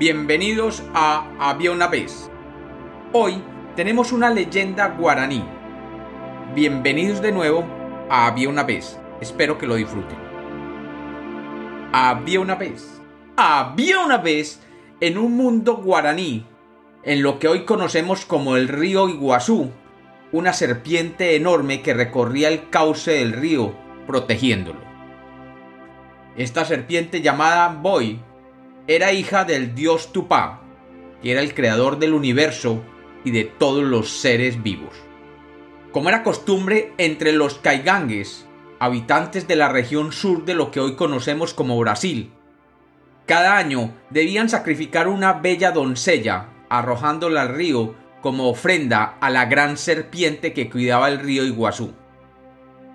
Bienvenidos a Había una vez. Hoy tenemos una leyenda guaraní. Bienvenidos de nuevo a Había una vez. Espero que lo disfruten. Había una vez. Había una vez en un mundo guaraní, en lo que hoy conocemos como el río Iguazú, una serpiente enorme que recorría el cauce del río, protegiéndolo. Esta serpiente llamada Boy era hija del dios Tupá, que era el creador del universo y de todos los seres vivos. Como era costumbre entre los caigangues, habitantes de la región sur de lo que hoy conocemos como Brasil, cada año debían sacrificar una bella doncella, arrojándola al río como ofrenda a la gran serpiente que cuidaba el río Iguazú,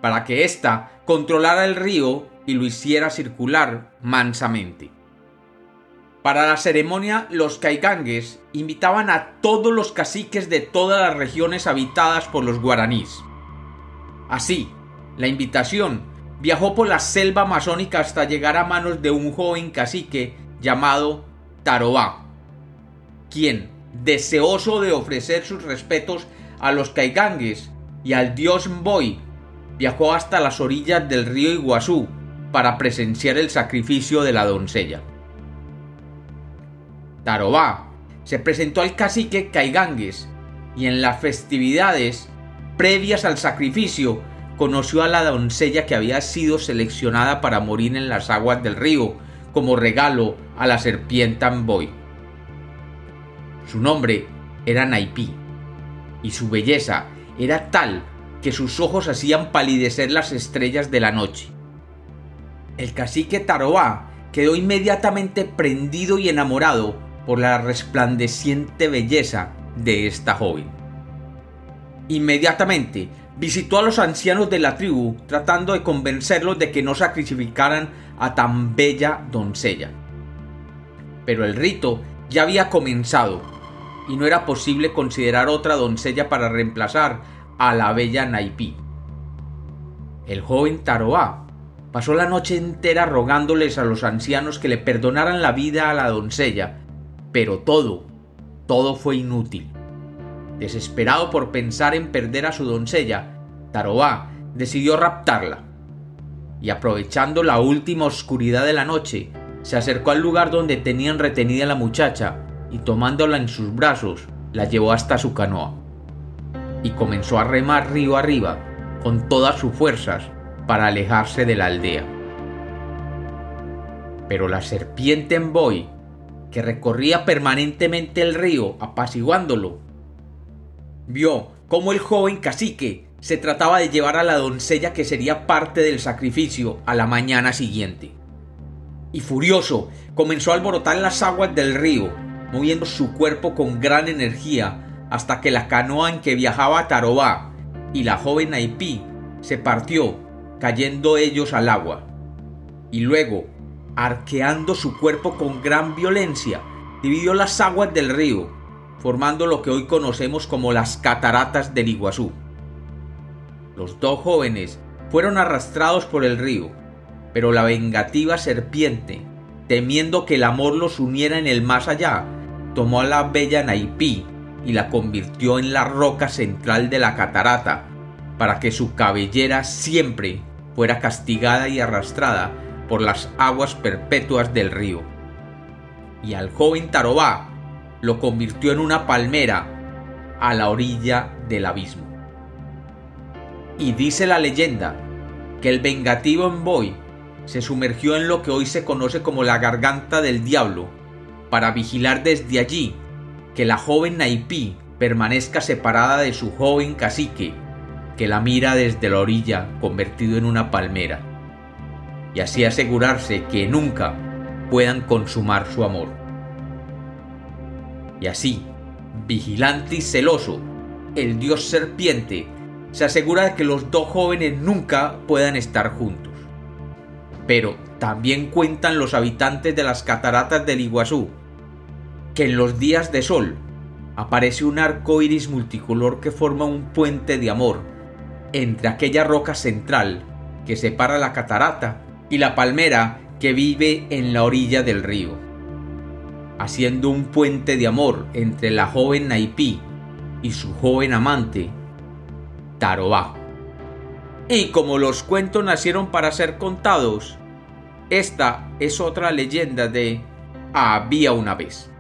para que ésta controlara el río y lo hiciera circular mansamente. Para la ceremonia, los caigangues invitaban a todos los caciques de todas las regiones habitadas por los guaraníes. Así, la invitación viajó por la selva amazónica hasta llegar a manos de un joven cacique llamado Tarobá, quien, deseoso de ofrecer sus respetos a los caigangues y al dios Mboy, viajó hasta las orillas del río Iguazú para presenciar el sacrificio de la doncella. Tarobá se presentó al cacique Caigangues y en las festividades previas al sacrificio conoció a la doncella que había sido seleccionada para morir en las aguas del río como regalo a la serpiente Amboy. Su nombre era Naipí y su belleza era tal que sus ojos hacían palidecer las estrellas de la noche. El cacique Tarobá quedó inmediatamente prendido y enamorado por la resplandeciente belleza de esta joven. Inmediatamente visitó a los ancianos de la tribu tratando de convencerlos de que no sacrificaran a tan bella doncella. Pero el rito ya había comenzado y no era posible considerar otra doncella para reemplazar a la bella Naipí. El joven Taroá pasó la noche entera rogándoles a los ancianos que le perdonaran la vida a la doncella pero todo, todo fue inútil. Desesperado por pensar en perder a su doncella, Tarobá decidió raptarla. Y aprovechando la última oscuridad de la noche, se acercó al lugar donde tenían retenida a la muchacha y tomándola en sus brazos, la llevó hasta su canoa. Y comenzó a remar río arriba con todas sus fuerzas para alejarse de la aldea. Pero la serpiente en Boy que recorría permanentemente el río apaciguándolo. Vio cómo el joven cacique se trataba de llevar a la doncella que sería parte del sacrificio a la mañana siguiente. Y furioso, comenzó a alborotar las aguas del río, moviendo su cuerpo con gran energía hasta que la canoa en que viajaba Tarobá y la joven Naipí se partió, cayendo ellos al agua. Y luego, arqueando su cuerpo con gran violencia, dividió las aguas del río, formando lo que hoy conocemos como las cataratas del Iguazú. Los dos jóvenes fueron arrastrados por el río, pero la vengativa serpiente, temiendo que el amor los uniera en el más allá, tomó a la bella Naipí y la convirtió en la roca central de la catarata, para que su cabellera siempre fuera castigada y arrastrada por las aguas perpetuas del río. Y al joven Tarobá lo convirtió en una palmera a la orilla del abismo. Y dice la leyenda que el vengativo Envoy se sumergió en lo que hoy se conoce como la garganta del diablo, para vigilar desde allí que la joven Naipí permanezca separada de su joven cacique, que la mira desde la orilla convertido en una palmera y así asegurarse que nunca puedan consumar su amor. Y así, vigilante y celoso, el dios serpiente se asegura de que los dos jóvenes nunca puedan estar juntos. Pero también cuentan los habitantes de las cataratas del Iguazú que en los días de sol aparece un arco iris multicolor que forma un puente de amor entre aquella roca central que separa la catarata y la palmera que vive en la orilla del río. haciendo un puente de amor entre la joven Naipí y su joven amante, Tarobá. Y como los cuentos nacieron para ser contados, esta es otra leyenda de Había una vez.